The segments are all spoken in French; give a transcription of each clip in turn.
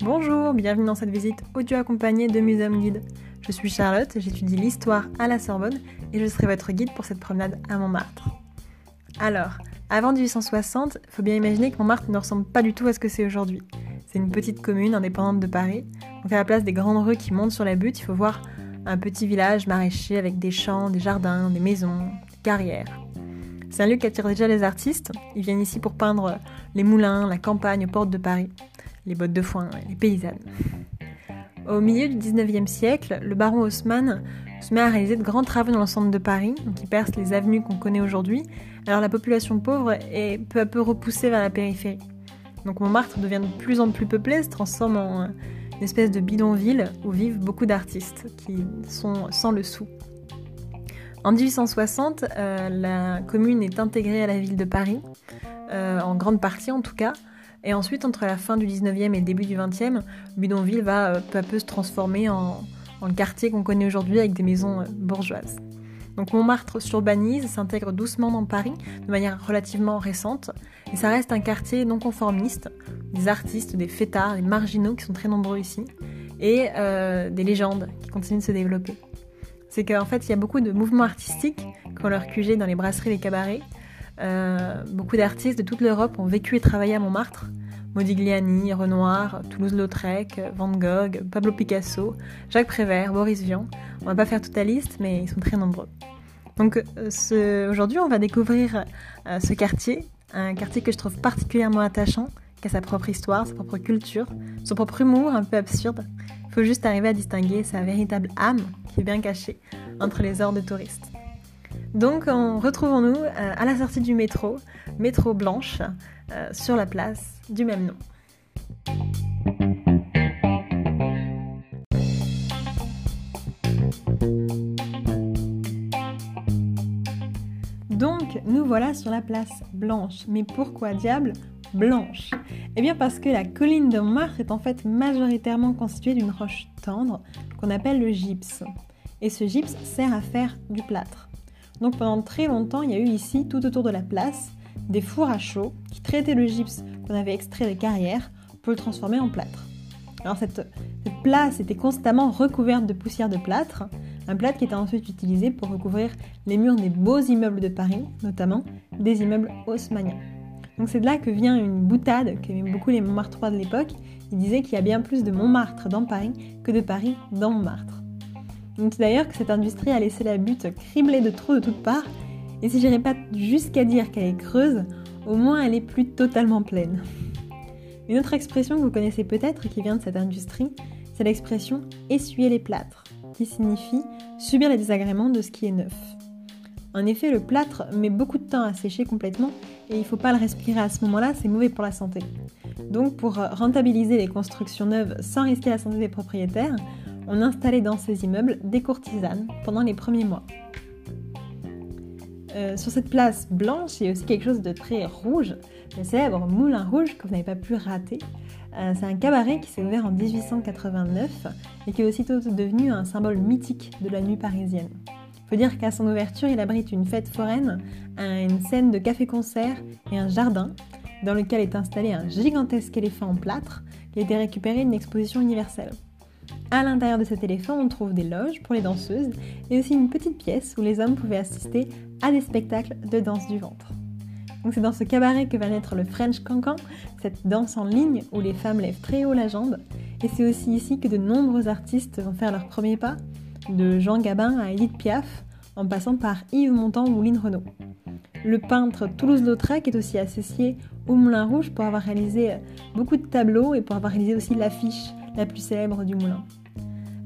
Bonjour, bienvenue dans cette visite audio accompagnée de Museum Guide. Je suis Charlotte, j'étudie l'histoire à la Sorbonne et je serai votre guide pour cette promenade à Montmartre. Alors, avant 1860, il faut bien imaginer que Montmartre ne ressemble pas du tout à ce que c'est aujourd'hui. C'est une petite commune indépendante de Paris. Donc à la place des grandes rues qui montent sur la butte, il faut voir un petit village maraîcher avec des champs, des jardins, des maisons, des carrières. C'est un lieu qui attire déjà les artistes. Ils viennent ici pour peindre les moulins, la campagne aux portes de Paris les bottes de foin, les paysannes. Au milieu du 19e siècle, le baron Haussmann se met à réaliser de grands travaux dans l'ensemble de Paris, qui percent les avenues qu'on connaît aujourd'hui. Alors la population pauvre est peu à peu repoussée vers la périphérie. Donc Montmartre devient de plus en plus peuplé, se transforme en une espèce de bidonville où vivent beaucoup d'artistes qui sont sans le sou. En 1860, euh, la commune est intégrée à la ville de Paris, euh, en grande partie en tout cas, et ensuite, entre la fin du 19e et le début du 20e, Bidonville va euh, peu à peu se transformer en, le quartier qu'on connaît aujourd'hui avec des maisons bourgeoises. Donc Montmartre s'urbanise, s'intègre doucement dans Paris de manière relativement récente, et ça reste un quartier non conformiste, des artistes, des fêtards, des marginaux qui sont très nombreux ici, et des légendes qui continuent de se développer. C'est qu'en fait, il y a beaucoup de mouvements artistiques qui ont leur QG dans les brasseries les cabarets, euh, beaucoup d'artistes de toute l'Europe ont vécu et travaillé à Montmartre. Modigliani, Renoir, Toulouse-Lautrec, Van Gogh, Pablo Picasso, Jacques Prévert, Boris Vian. On va pas faire toute la liste, mais ils sont très nombreux. Donc euh, aujourd'hui, on va découvrir euh, ce quartier, un quartier que je trouve particulièrement attachant, qui a sa propre histoire, sa propre culture, son propre humour un peu absurde. Il faut juste arriver à distinguer sa véritable âme qui est bien cachée entre les ors de touristes. Donc retrouvons-nous euh, à la sortie du métro, métro Blanche, euh, sur la place du même nom. Donc nous voilà sur la place Blanche. Mais pourquoi diable Blanche Eh bien parce que la colline de Montmartre est en fait majoritairement constituée d'une roche tendre qu'on appelle le gypse. Et ce gypse sert à faire du plâtre. Donc pendant très longtemps, il y a eu ici, tout autour de la place, des fours à chaud qui traitaient le gypse qu'on avait extrait des carrières pour le transformer en plâtre. Alors cette, place était constamment recouverte de poussière de plâtre, un plâtre qui était ensuite utilisé pour recouvrir les murs des beaux immeubles de Paris, notamment des immeubles haussmanniens. Donc c'est de là que vient une boutade qu'aimaient beaucoup les Montmartrois de l'époque. Ils disaient qu'il y a bien plus de Montmartre dans Paris que de Paris dans Montmartre. On d'ailleurs que cette industrie a laissé la butte criblée de trous de toutes parts, et si j'irais pas jusqu'à dire qu'elle est creuse, au moins elle est plus totalement pleine. Une autre expression que vous connaissez peut-être qui vient de cette industrie, c'est l'expression essuyer les plâtres, qui signifie subir les désagréments de ce qui est neuf. En effet, le plâtre met beaucoup de temps à sécher complètement et il ne faut pas le respirer à ce moment-là, c'est mauvais pour la santé. Donc pour rentabiliser les constructions neuves sans risquer la santé des propriétaires, on installait dans ces immeubles des courtisanes pendant les premiers mois. Euh, sur cette place blanche, il y a aussi quelque chose de très rouge, le célèbre Moulin Rouge que vous n'avez pas pu rater. Euh, c'est un cabaret qui s'est ouvert en 1889 et qui est aussitôt devenu un symbole mythique de la nuit parisienne. Il faut dire qu'à son ouverture, il abrite une fête foraine, une scène de café-concert et un jardin dans lequel est installé un gigantesque éléphant en plâtre qui a été récupéré d'une exposition universelle. À l'intérieur de cet éléphant, on trouve des loges pour les danseuses et aussi une petite pièce où les hommes pouvaient assister à des spectacles de danse du ventre. C'est dans ce cabaret que va naître le French Cancan, cette danse en ligne où les femmes lèvent très haut la jambe. Et c'est aussi ici que de nombreux artistes vont faire leur premier pas, de Jean Gabin à Edith Piaf, en passant par Yves Montand ou Lynn Renault. Le peintre Toulouse-Lautrec est aussi associé au Moulin Rouge pour avoir réalisé beaucoup de tableaux et pour avoir réalisé aussi l'affiche la plus célèbre du moulin.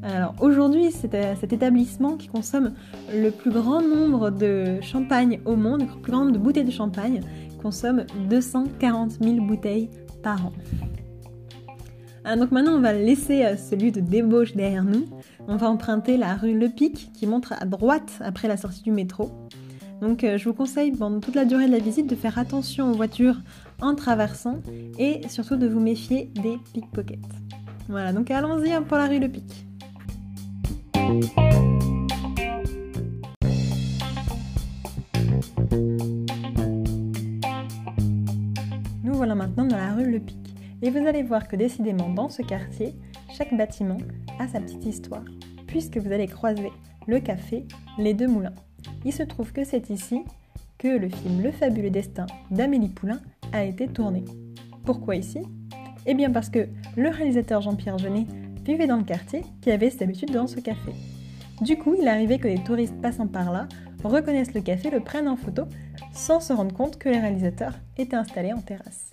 Alors aujourd'hui, c'est euh, cet établissement qui consomme le plus grand nombre de champagne au monde, le plus grand nombre de bouteilles de champagne, consomme 240 000 bouteilles par an. Ah, donc maintenant, on va laisser euh, celui de débauche derrière nous. On va emprunter la rue Le Pic qui montre à droite après la sortie du métro. Donc euh, je vous conseille pendant toute la durée de la visite de faire attention aux voitures en traversant et surtout de vous méfier des pickpockets. Voilà, donc allons-y pour la rue Le Pic. voilà maintenant dans la rue Le Pic, et vous allez voir que décidément dans ce quartier, chaque bâtiment a sa petite histoire, puisque vous allez croiser le café, les deux moulins. Il se trouve que c'est ici que le film Le fabuleux destin d'Amélie Poulain a été tourné. Pourquoi ici? Eh bien parce que le réalisateur Jean-Pierre Jeunet vivait dans le quartier qui avait cette habitude dans ce café. Du coup, il arrivait que les touristes passant par là reconnaissent le café, le prennent en photo, sans se rendre compte que les réalisateurs étaient installés en terrasse.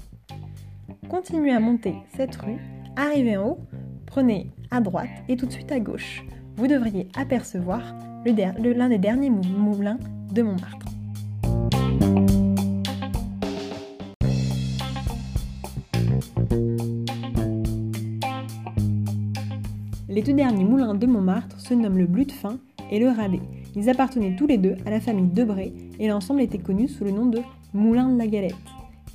Continuez à monter cette rue, arrivez en haut, prenez à droite et tout de suite à gauche. Vous devriez apercevoir l'un des derniers moulins de Montmartre. Les deux derniers moulins de Montmartre se nomment le Blutefin et le Radet. Ils appartenaient tous les deux à la famille Debray et l'ensemble était connu sous le nom de Moulin de la Galette.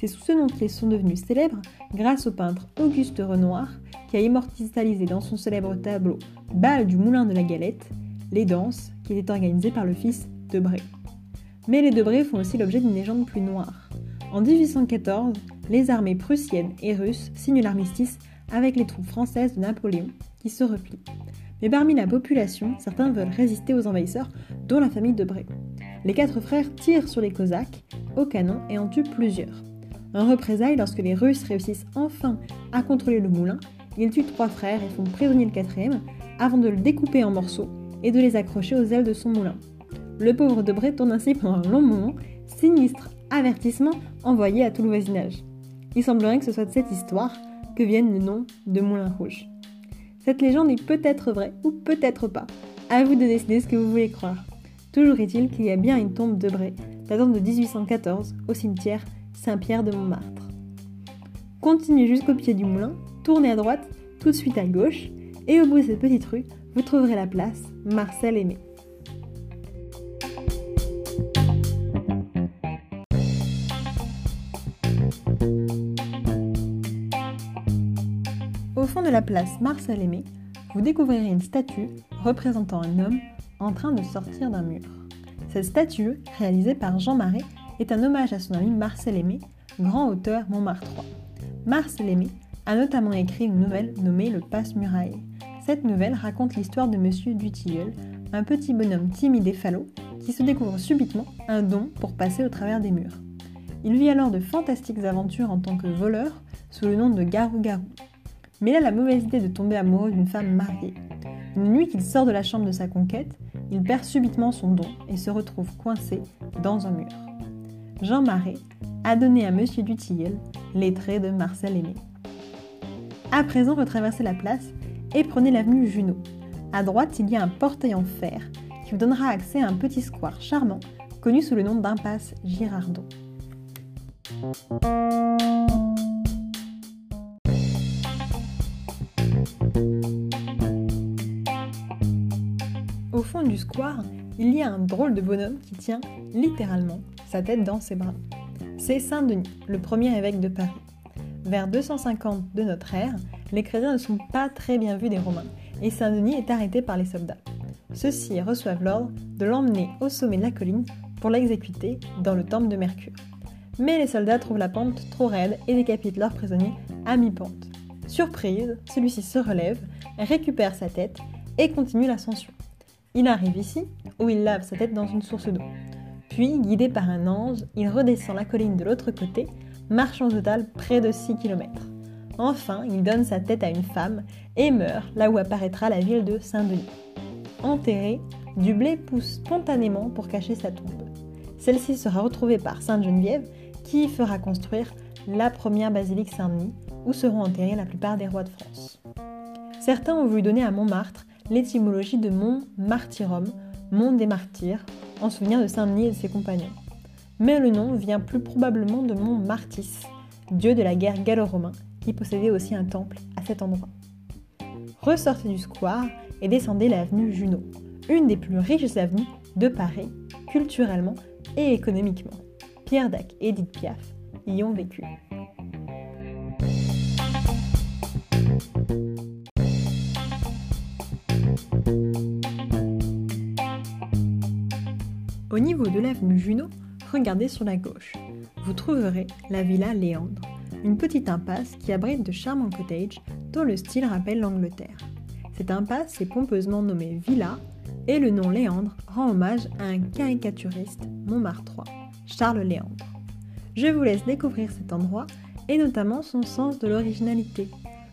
C'est sous ce nom qu'ils sont devenus célèbres grâce au peintre Auguste Renoir qui a immortalisé dans son célèbre tableau Bal du Moulin de la Galette les danses qui étaient organisées par le fils Debray. Mais les Debray font aussi l'objet d'une légende plus noire. En 1814, les armées prussiennes et russes signent l'armistice avec les troupes françaises de Napoléon qui se replient. Mais parmi la population, certains veulent résister aux envahisseurs, dont la famille de Bray. Les quatre frères tirent sur les Cosaques au canon et en tuent plusieurs. En représailles, lorsque les Russes réussissent enfin à contrôler le moulin, ils tuent trois frères et font prisonnier le quatrième avant de le découper en morceaux et de les accrocher aux ailes de son moulin. Le pauvre Debray tourne ainsi pendant un long moment, sinistre avertissement envoyé à tout le voisinage. Il semblerait que ce soit de cette histoire que vienne le nom de Moulin Rouge. Cette légende est peut-être vraie ou peut-être pas. À vous de décider ce que vous voulez croire. Toujours est-il qu'il y a bien une tombe de Bray, datant de 1814, au cimetière Saint-Pierre de Montmartre. Continuez jusqu'au pied du moulin, tournez à droite, tout de suite à gauche, et au bout de cette petite rue, vous trouverez la place Marcel Aimé. Au fond de la place Marcel Aimé, vous découvrirez une statue représentant un homme en train de sortir d'un mur. Cette statue, réalisée par Jean Marais, est un hommage à son ami Marcel Aimé, grand auteur Montmartrois. Marcel Aimé a notamment écrit une nouvelle nommée Le Passe-Muraille. Cette nouvelle raconte l'histoire de Monsieur Dutilleul, un petit bonhomme timide et falot qui se découvre subitement un don pour passer au travers des murs. Il vit alors de fantastiques aventures en tant que voleur sous le nom de Garou-Garou mais il a la mauvaise idée de tomber amoureux d'une femme mariée. Une nuit qu'il sort de la chambre de sa conquête, il perd subitement son don et se retrouve coincé dans un mur. Jean Marais a donné à Monsieur Dutilleul les traits de Marcel Aimé. À présent, retraversez la place et prenez l'avenue Junot. À droite, il y a un portail en fer qui vous donnera accès à un petit square charmant connu sous le nom d'impasse Girardot. Au fond du square, il y a un drôle de bonhomme qui tient littéralement tête dans ses bras. C'est Saint-Denis, le premier évêque de Paris. Vers 250 de notre ère, les chrétiens ne sont pas très bien vus des Romains et Saint-Denis est arrêté par les soldats. Ceux-ci reçoivent l'ordre de l'emmener au sommet de la colline pour l'exécuter dans le temple de Mercure. Mais les soldats trouvent la pente trop raide et décapitent leur prisonnier à mi-pente. Surprise, celui-ci se relève, récupère sa tête et continue l'ascension. Il arrive ici, où il lave sa tête dans une source d'eau. Puis, guidé par un ange, il redescend la colline de l'autre côté, marchant au total près de 6 km. Enfin, il donne sa tête à une femme et meurt là où apparaîtra la ville de Saint-Denis. Enterré, du blé pousse spontanément pour cacher sa tombe. Celle-ci sera retrouvée par Sainte Geneviève qui fera construire la première basilique Saint-Denis où seront enterrés la plupart des rois de France. Certains ont voulu donner à Montmartre l'étymologie de Mont Martyrum, Mont des Martyrs, en souvenir de Saint-Denis et de ses compagnons. Mais le nom vient plus probablement de Mont Martis, dieu de la guerre gallo-romain, qui possédait aussi un temple à cet endroit. Ressortez du square et descendez l'avenue Junot, une des plus riches avenues de Paris, culturellement et économiquement. Pierre Dac et Edith Piaf y ont vécu. Au niveau de l'avenue Junot, regardez sur la gauche. Vous trouverez la villa Léandre. une petite impasse qui abrite de charmants cottages dont le style rappelle l'Angleterre. Cette impasse est pompeusement nommée Villa et le nom Léandre rend hommage à un caricaturiste Montmartrois, Charles Léandre. Je vous laisse découvrir cet endroit et notamment son sens de l'originalité.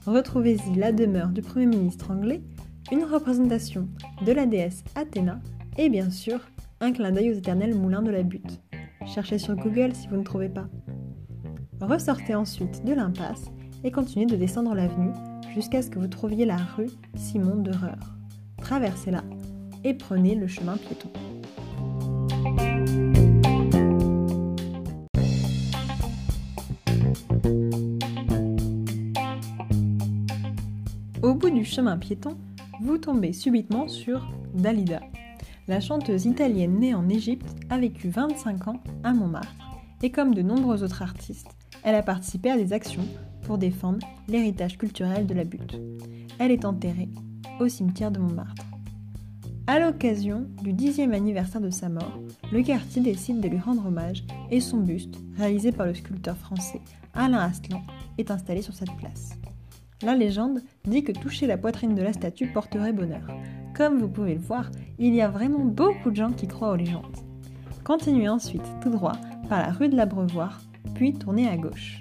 Retrouvez-y la demeure du Premier ministre anglais, une représentation de la déesse Athéna et bien sûr un clin d'œil aux éternels moulins de la butte. Cherchez sur Google si vous ne trouvez pas. Ressortez ensuite de l'impasse et continuez de descendre l'avenue jusqu'à ce que vous trouviez la rue Simon d'Horreur. Traversez-la et prenez le chemin piéton. Au bout du chemin piéton, vous tombez subitement sur Dalida. La chanteuse italienne née en Égypte a vécu 25 ans à Montmartre et comme de nombreux autres artistes, elle a participé à des actions pour défendre l'héritage culturel de la butte. Elle est enterrée au cimetière de Montmartre. À l'occasion du dixième anniversaire de sa mort, le quartier décide de lui rendre hommage et son buste, réalisé par le sculpteur français Alain Aslan, est installé sur cette place. La légende dit que toucher la poitrine de la statue porterait bonheur. Comme vous pouvez le voir, il y a vraiment beaucoup de gens qui croient aux légendes. Continuez ensuite tout droit par la rue de l'Abreuvoir, puis tournez à gauche.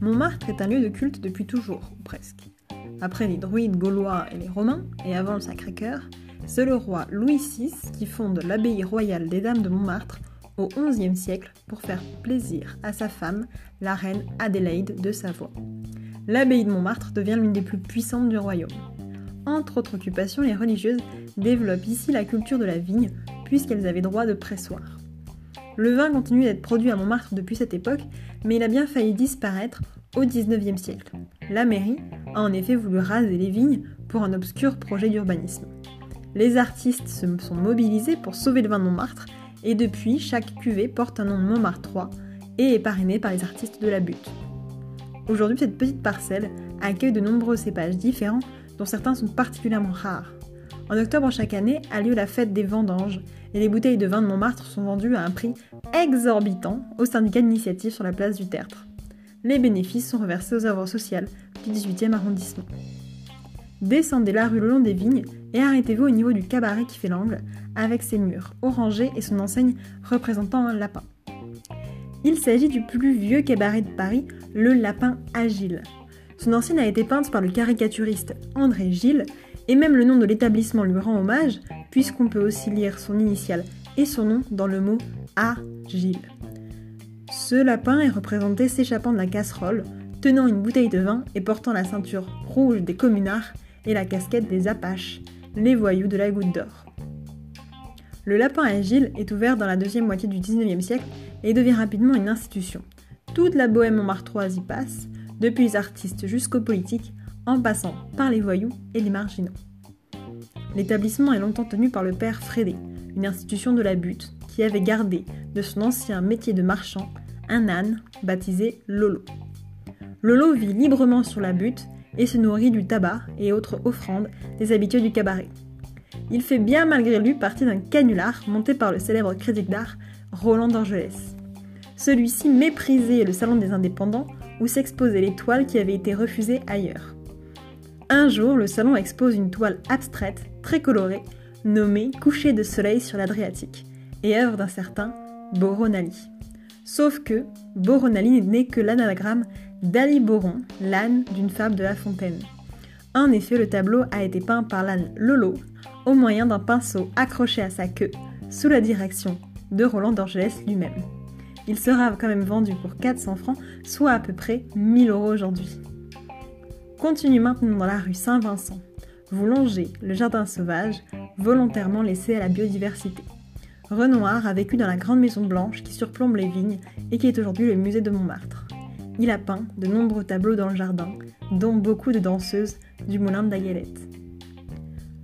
Montmartre est un lieu de culte depuis toujours, ou presque. Après les druides gaulois et les romains, et avant le Sacré-Cœur, c'est le roi Louis VI qui fonde l'abbaye royale des Dames de Montmartre au XIe siècle pour faire plaisir à sa femme, la reine Adélaïde de Savoie. L'abbaye de Montmartre devient l'une des plus puissantes du royaume. Entre autres occupations, les religieuses développent ici la culture de la vigne, puisqu'elles avaient droit de pressoir. Le vin continue d'être produit à Montmartre depuis cette époque, mais il a bien failli disparaître au XIXe siècle. La mairie a en effet voulu raser les vignes pour un obscur projet d'urbanisme. Les artistes se sont mobilisés pour sauver le vin de Montmartre et depuis, chaque cuvée porte un nom de Montmartre et est parrainée par les artistes de la butte. Aujourd'hui, cette petite parcelle accueille de nombreux cépages différents dont certains sont particulièrement rares. En octobre chaque année a lieu la fête des vendanges et les bouteilles de vin de Montmartre sont vendues à un prix exorbitant au syndicat d'initiative sur la place du Tertre. Les bénéfices sont reversés aux œuvres sociales du 18e arrondissement. Descendez la rue le long des vignes et arrêtez-vous au niveau du cabaret qui fait l'angle, avec ses murs orangés et son enseigne représentant un lapin. Il s'agit du plus vieux cabaret de Paris, le Lapin Agile. Son enseigne a été peinte par le caricaturiste André Gilles, et même le nom de l'établissement lui rend hommage, puisqu'on peut aussi lire son initiale et son nom dans le mot Agile. Ce lapin est représenté s'échappant de la casserole, tenant une bouteille de vin et portant la ceinture rouge des communards et la casquette des Apaches, les voyous de la goutte d'or. Le lapin agile est ouvert dans la deuxième moitié du XIXe siècle et devient rapidement une institution. Toute la bohème montmartroise y passe, depuis les artistes jusqu'aux politiques, en passant par les voyous et les marginaux. L'établissement est longtemps tenu par le père Frédé, une institution de la butte, qui avait gardé de son ancien métier de marchand un âne baptisé Lolo. Lolo vit librement sur la butte et se nourrit du tabac et autres offrandes des habitués du cabaret. Il fait bien malgré lui partie d'un canular monté par le célèbre critique d'art Roland d'Angelès. Celui-ci méprisait le salon des indépendants où s'exposaient les toiles qui avaient été refusées ailleurs. Un jour, le salon expose une toile abstraite, très colorée, nommée Coucher de soleil sur l'Adriatique, et œuvre d'un certain Boronali. Sauf que Boronali n'est que l'anagramme d'Ali Boron, l'âne d'une fable de La Fontaine. En effet, le tableau a été peint par l'âne Lolo au moyen d'un pinceau accroché à sa queue, sous la direction de Roland d'Orgelès lui-même. Il sera quand même vendu pour 400 francs, soit à peu près 1000 euros aujourd'hui. Continue maintenant dans la rue Saint-Vincent. Vous longez le jardin sauvage, volontairement laissé à la biodiversité. Renoir a vécu dans la grande maison blanche qui surplombe les vignes et qui est aujourd'hui le musée de Montmartre. Il a peint de nombreux tableaux dans le jardin, dont beaucoup de danseuses du moulin de la.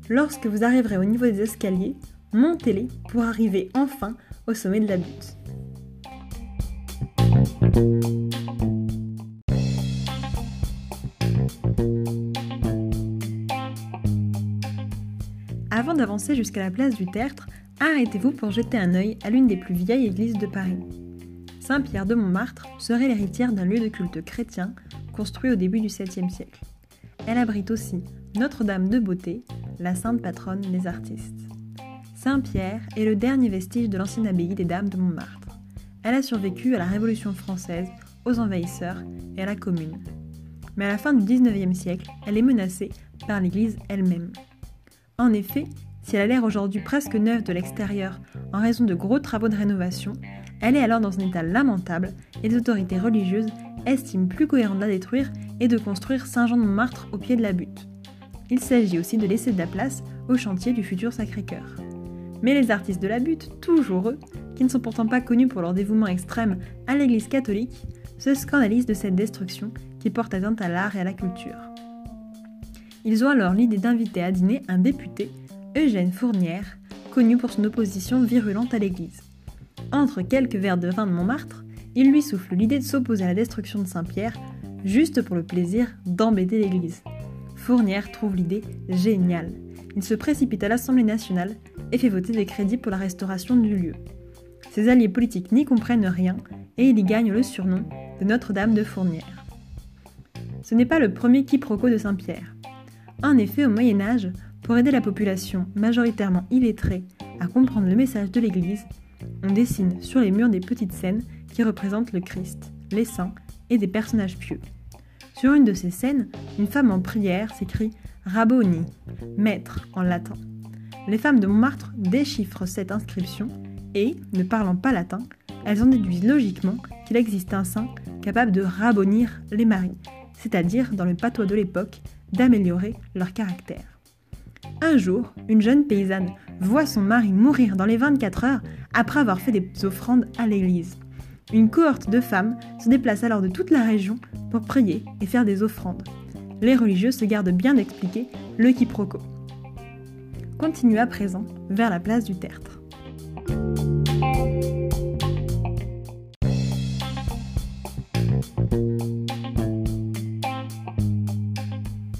Lorsque vous arriverez au niveau des escaliers, montez-les pour arriver enfin au sommet de la butte. Avant d'avancer jusqu'à la place du Tertre, arrêtez-vous pour jeter un œil à l'une des plus vieilles églises de Paris. Saint-Pierre de Montmartre serait l'héritière d'un lieu de culte chrétien construit au début du 7e siècle. Elle abrite aussi Notre-Dame de Beauté, la sainte patronne des artistes. Saint-Pierre est le dernier vestige de l'ancienne abbaye des Dames de Montmartre. Elle a survécu à la Révolution française, aux envahisseurs et à la Commune. Mais à la fin du 19e siècle, elle est menacée par l'Église elle-même. En effet, si elle a l'air aujourd'hui presque neuve de l'extérieur en raison de gros travaux de rénovation, elle est alors dans un état lamentable et les autorités religieuses estiment plus cohérent de la détruire et de construire Saint-Jean-de-Montmartre au pied de la butte. Il s'agit aussi de laisser de la place au chantier du futur Sacré-Cœur. Mais les artistes de la butte, toujours eux, qui ne sont pourtant pas connus pour leur dévouement extrême à l'Église catholique, se scandalisent de cette destruction qui porte atteinte à l'art et à la culture. Ils ont alors l'idée d'inviter à dîner un député, Eugène Fournière, connu pour son opposition virulente à l'Église. Entre quelques verres de vin de Montmartre, il lui souffle l'idée de s'opposer à la destruction de Saint-Pierre, juste pour le plaisir d'embêter l'Église. Fournière trouve l'idée géniale. Il se précipite à l'Assemblée nationale et fait voter des crédits pour la restauration du lieu. Ses alliés politiques n'y comprennent rien et il y gagne le surnom de Notre-Dame de Fournière. Ce n'est pas le premier quiproquo de Saint-Pierre. En effet, au Moyen Âge, pour aider la population, majoritairement illettrée, à comprendre le message de l'Église, on dessine sur les murs des petites scènes qui représentent le Christ, les saints et des personnages pieux. Sur une de ces scènes, une femme en prière s'écrie Rabboni, maître en latin. Les femmes de Montmartre déchiffrent cette inscription et, ne parlant pas latin, elles en déduisent logiquement qu'il existe un saint capable de rabbonir les maris, c'est-à-dire, dans le patois de l'époque, d'améliorer leur caractère. Un jour, une jeune paysanne voit son mari mourir dans les 24 heures après avoir fait des offrandes à l'église. Une cohorte de femmes se déplace alors de toute la région pour prier et faire des offrandes. Les religieux se gardent bien d'expliquer le quiproquo. Continue à présent vers la place du Tertre.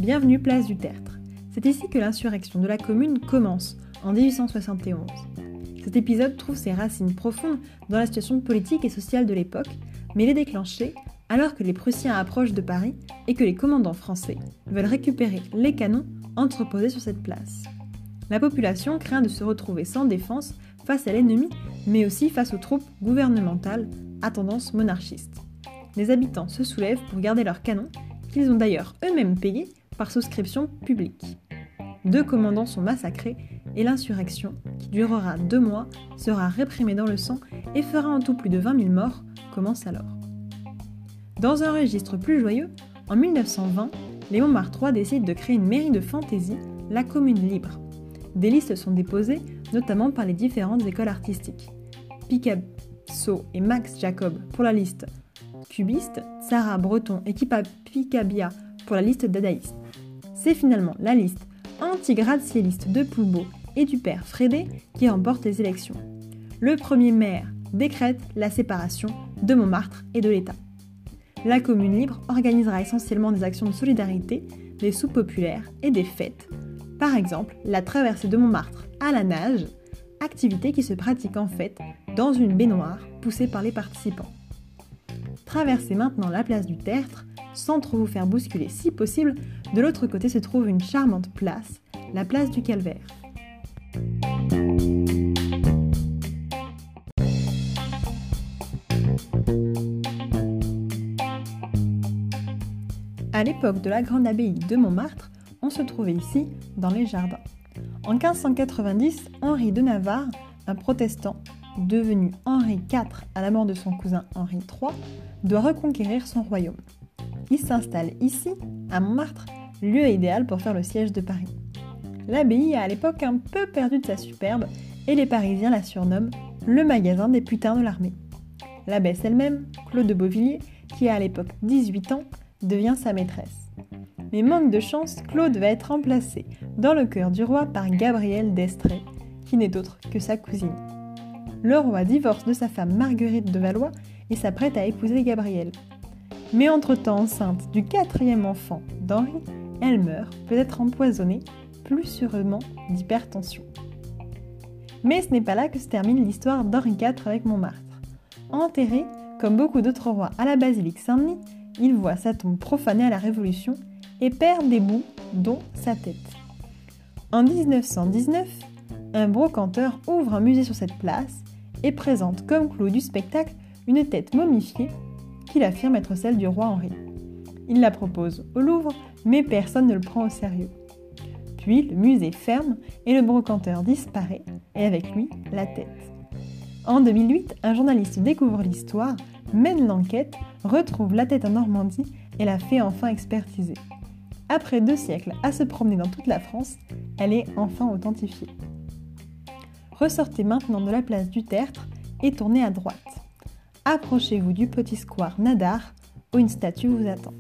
Bienvenue place du Tertre. C'est ici que l'insurrection de la commune commence, en 1871. Cet épisode trouve ses racines profondes dans la situation politique et sociale de l'époque, mais il est déclenché alors que les Prussiens approchent de Paris et que les commandants français veulent récupérer les canons entreposés sur cette place. La population craint de se retrouver sans défense face à l'ennemi, mais aussi face aux troupes gouvernementales à tendance monarchiste. Les habitants se soulèvent pour garder leurs canons, qu'ils ont d'ailleurs eux-mêmes payés par souscription publique. Deux commandants sont massacrés et l'insurrection, qui durera deux mois, sera réprimée dans le sang et fera en tout plus de 20 000 morts, commence alors. Dans un registre plus joyeux, en 1920, Léon Martrois décide de créer une mairie de fantaisie, la Commune Libre. Des listes sont déposées, notamment par les différentes écoles artistiques. Picasso et Max Jacob pour la liste cubiste, Sarah Breton et Picabia pour la liste dadaïste. C'est finalement la liste anti-gratte-cieliste de Poulbeau et du père Frédé qui remporte les élections. Le premier maire décrète la séparation de Montmartre et de l'État. La commune libre organisera essentiellement des actions de solidarité, des soupes populaires et des fêtes. Par exemple, la traversée de Montmartre à la nage, activité qui se pratique en fait dans une baignoire poussée par les participants. Traversez maintenant la place du Tertre sans trop vous faire bousculer si possible. De l'autre côté se trouve une charmante place, la place du Calvaire. À l'époque de la grande abbaye de Montmartre, on se trouvait ici dans les jardins. En 1590, Henri de Navarre, un protestant devenu Henri IV à la mort de son cousin Henri III, doit reconquérir son royaume. Il s'installe ici, à Montmartre, lieu idéal pour faire le siège de Paris. L'abbaye a à l'époque un peu perdu de sa superbe et les Parisiens la surnomment le magasin des putains de l'armée. L'abbesse elle-même, Claude de Beauvilliers, qui a à l'époque 18 ans, devient sa maîtresse. Mais manque de chance, Claude va être remplacé dans le cœur du roi par Gabrielle d'Estrée, qui n'est autre que sa cousine. Le roi divorce de sa femme Marguerite de Valois et s'apprête à épouser Gabrielle. Mais entre-temps enceinte du quatrième enfant d'Henri, elle meurt, peut-être empoisonnée, plus sûrement d'hypertension. Mais ce n'est pas là que se termine l'histoire d'Henri IV avec Montmartre. Enterré, comme beaucoup d'autres rois, à la basilique Saint-Denis, il voit sa tombe profanée à la Révolution et perd des bouts, dont sa tête. En 1919, un brocanteur ouvre un musée sur cette place et présente comme clou du spectacle une tête momifiée qu'il affirme être celle du roi Henri. Il la propose au Louvre, mais personne ne le prend au sérieux. Puis le musée ferme et le brocanteur disparaît, et avec lui la tête. En 2008, un journaliste découvre l'histoire, mène l'enquête, retrouve la tête en Normandie et la fait enfin expertiser. Après deux siècles à se promener dans toute la France, elle est enfin authentifiée. Ressortez maintenant de la place du Tertre et tournez à droite. Approchez-vous du petit square Nadar où une statue vous attend.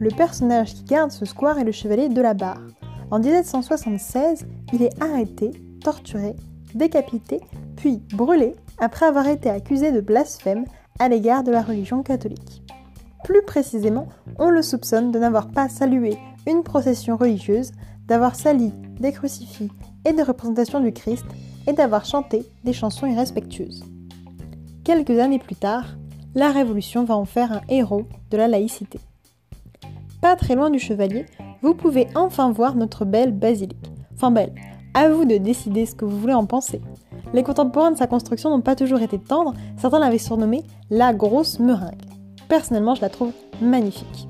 Le personnage qui garde ce square est le chevalier de la Barre. En 1776, il est arrêté, torturé, décapité, puis brûlé après avoir été accusé de blasphème à l'égard de la religion catholique. Plus précisément, on le soupçonne de n'avoir pas salué une procession religieuse, d'avoir sali des crucifix et des représentations du Christ et d'avoir chanté des chansons irrespectueuses. Quelques années plus tard, la Révolution va en faire un héros de la laïcité pas très loin du chevalier, vous pouvez enfin voir notre belle basilique. Enfin belle, à vous de décider ce que vous voulez en penser. Les contemporains de sa construction n'ont pas toujours été tendres, certains l'avaient surnommée la grosse meringue. Personnellement, je la trouve magnifique.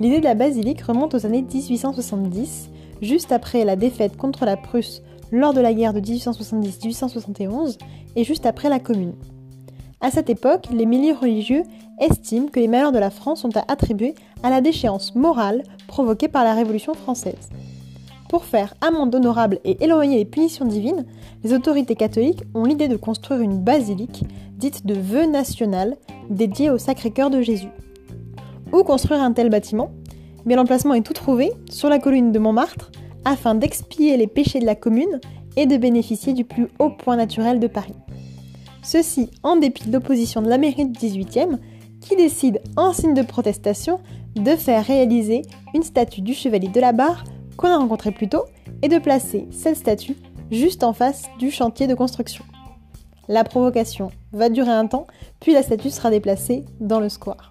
L'idée de la basilique remonte aux années 1870, juste après la défaite contre la Prusse lors de la guerre de 1870-1871 et juste après la Commune. À cette époque, les milieux religieux estiment que les malheurs de la France sont à attribuer à la déchéance morale provoquée par la Révolution française. Pour faire amende honorable et éloigner les punitions divines, les autorités catholiques ont l'idée de construire une basilique dite de vœu national dédiée au Sacré-Cœur de Jésus. Où construire un tel bâtiment? Mais l'emplacement est tout trouvé sur la colline de Montmartre afin d'expier les péchés de la commune et de bénéficier du plus haut point naturel de Paris. Ceci en dépit de l'opposition de la mairie du 18e qui décide, en signe de protestation, de faire réaliser une statue du chevalier de la barre qu'on a rencontré plus tôt et de placer cette statue juste en face du chantier de construction. La provocation va durer un temps, puis la statue sera déplacée dans le square.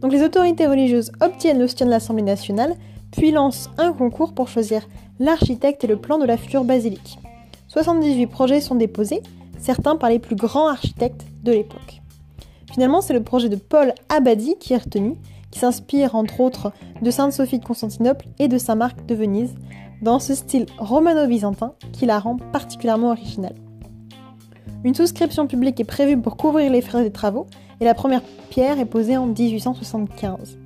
Donc les autorités religieuses obtiennent le soutien de l'Assemblée nationale, puis lancent un concours pour choisir l'architecte et le plan de la future basilique. 78 projets sont déposés, certains par les plus grands architectes de l'époque. Finalement, c'est le projet de Paul Abadi qui est retenu, qui s'inspire entre autres de Sainte-Sophie de Constantinople et de Saint-Marc de Venise, dans ce style romano-byzantin qui la rend particulièrement originale. Une souscription publique est prévue pour couvrir les frais des travaux et la première pierre est posée en 1875.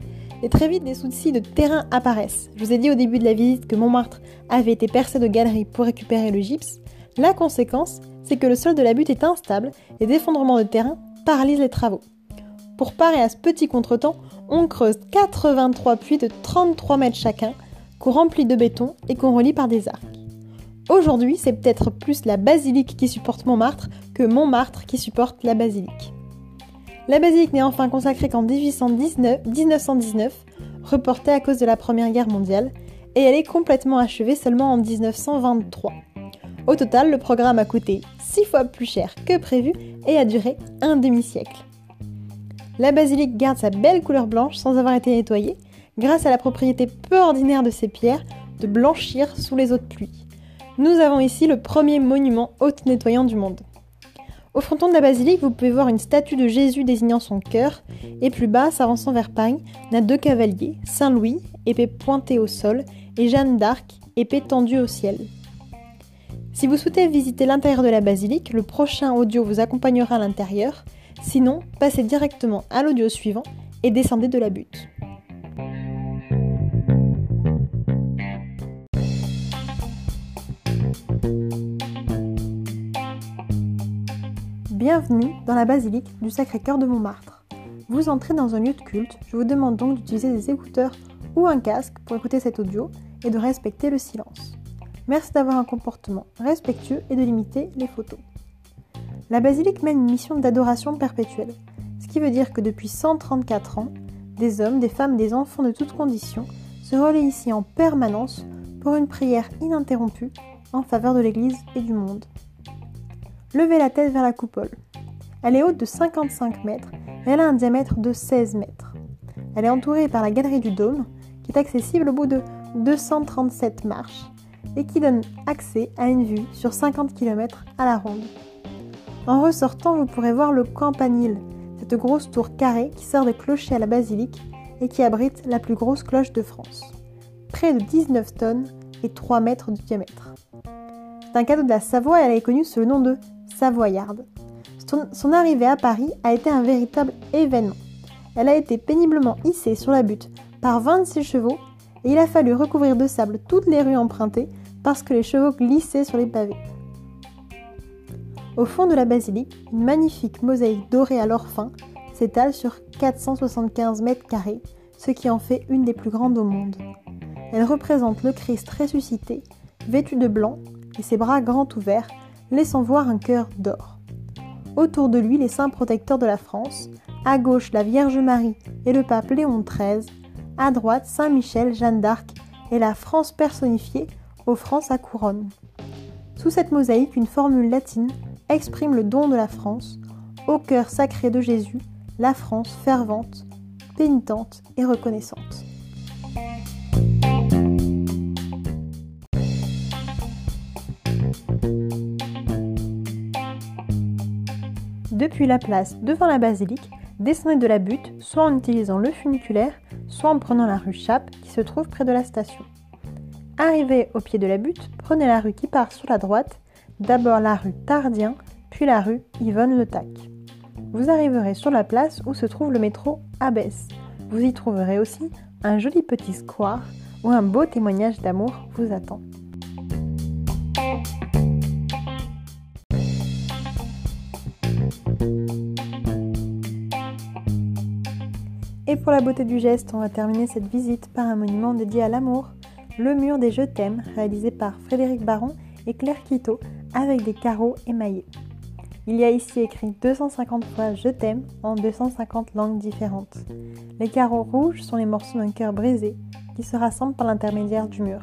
Et très vite, des soucis de terrain apparaissent. Je vous ai dit au début de la visite que Montmartre avait été percé de galeries pour récupérer le gypse. La conséquence, c'est que le sol de la butte est instable et d'effondrement de terrain paralysent les travaux. Pour parer à ce petit contretemps, on creuse 83 puits de 33 mètres chacun, qu'on remplit de béton et qu'on relie par des arcs. Aujourd'hui, c'est peut-être plus la basilique qui supporte Montmartre que Montmartre qui supporte la basilique. La basilique n'est enfin consacrée qu'en 1919, reportée à cause de la Première Guerre mondiale, et elle est complètement achevée seulement en 1923. Au total, le programme a coûté 6 fois plus cher que prévu et a duré un demi-siècle. La basilique garde sa belle couleur blanche sans avoir été nettoyée, grâce à la propriété peu ordinaire de ces pierres de blanchir sous les eaux de pluie. Nous avons ici le premier monument auto-nettoyant du monde. Au fronton de la basilique, vous pouvez voir une statue de Jésus désignant son cœur, et plus bas, s'avançant vers Pagne, on a deux cavaliers, Saint Louis, épée pointée au sol, et Jeanne d'Arc, épée tendue au ciel. Si vous souhaitez visiter l'intérieur de la basilique, le prochain audio vous accompagnera à l'intérieur. Sinon, passez directement à l'audio suivant et descendez de la butte. Bienvenue dans la basilique du Sacré-Cœur de Montmartre. Vous entrez dans un lieu de culte, je vous demande donc d'utiliser des écouteurs ou un casque pour écouter cet audio et de respecter le silence. Merci d'avoir un comportement respectueux et de limiter les photos. La basilique mène une mission d'adoration perpétuelle, ce qui veut dire que depuis 134 ans, des hommes, des femmes, des enfants de toutes conditions se relaient ici en permanence pour une prière ininterrompue en faveur de l'Église et du monde. Levez la tête vers la coupole. Elle est haute de 55 mètres et elle a un diamètre de 16 mètres. Elle est entourée par la galerie du dôme, qui est accessible au bout de 237 marches et qui donne accès à une vue sur 50 km à la ronde. En ressortant, vous pourrez voir le campanile, cette grosse tour carrée qui sert de clocher à la basilique et qui abrite la plus grosse cloche de France. Près de 19 tonnes et 3 mètres de diamètre. C'est un cadeau de la Savoie et elle est connue sous le nom de Savoyarde. Son, son arrivée à Paris a été un véritable événement. Elle a été péniblement hissée sur la butte par 26 chevaux et il a fallu recouvrir de sable toutes les rues empruntées parce que les chevaux glissaient sur les pavés. Au fond de la basilique, une magnifique mosaïque dorée à l'or fin s'étale sur 475 mètres carrés, ce qui en fait une des plus grandes au monde. Elle représente le Christ ressuscité, vêtu de blanc et ses bras grands ouverts, laissant voir un cœur d'or. Autour de lui, les saints protecteurs de la France, à gauche la Vierge Marie et le pape Léon XIII, à droite Saint Michel, Jeanne d'Arc et la France personnifiée offrant sa couronne. Sous cette mosaïque, une formule latine exprime le don de la France, au cœur sacré de Jésus, la France fervente, pénitente et reconnaissante. Depuis la place devant la basilique, descendez de la butte, soit en utilisant le funiculaire, soit en prenant la rue Chape qui se trouve près de la station. Arrivé au pied de la butte, prenez la rue qui part sur la droite, d'abord la rue Tardien, puis la rue Yvonne Le Tac. Vous arriverez sur la place où se trouve le métro Abbesse. Vous y trouverez aussi un joli petit square où un beau témoignage d'amour vous attend. Et pour la beauté du geste, on va terminer cette visite par un monument dédié à l'amour, le mur des Je t'aime, réalisé par Frédéric Baron et Claire Quito, avec des carreaux émaillés. Il y a ici écrit 250 fois Je t'aime en 250 langues différentes. Les carreaux rouges sont les morceaux d'un cœur brisé qui se rassemblent par l'intermédiaire du mur.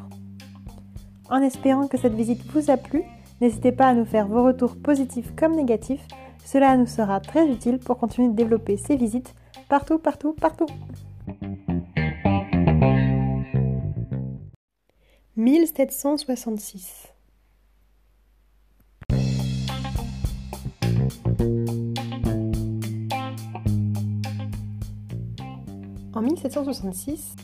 En espérant que cette visite vous a plu, n'hésitez pas à nous faire vos retours positifs comme négatifs. Cela nous sera très utile pour continuer de développer ces visites Partout, partout, partout. 1766. En 1766,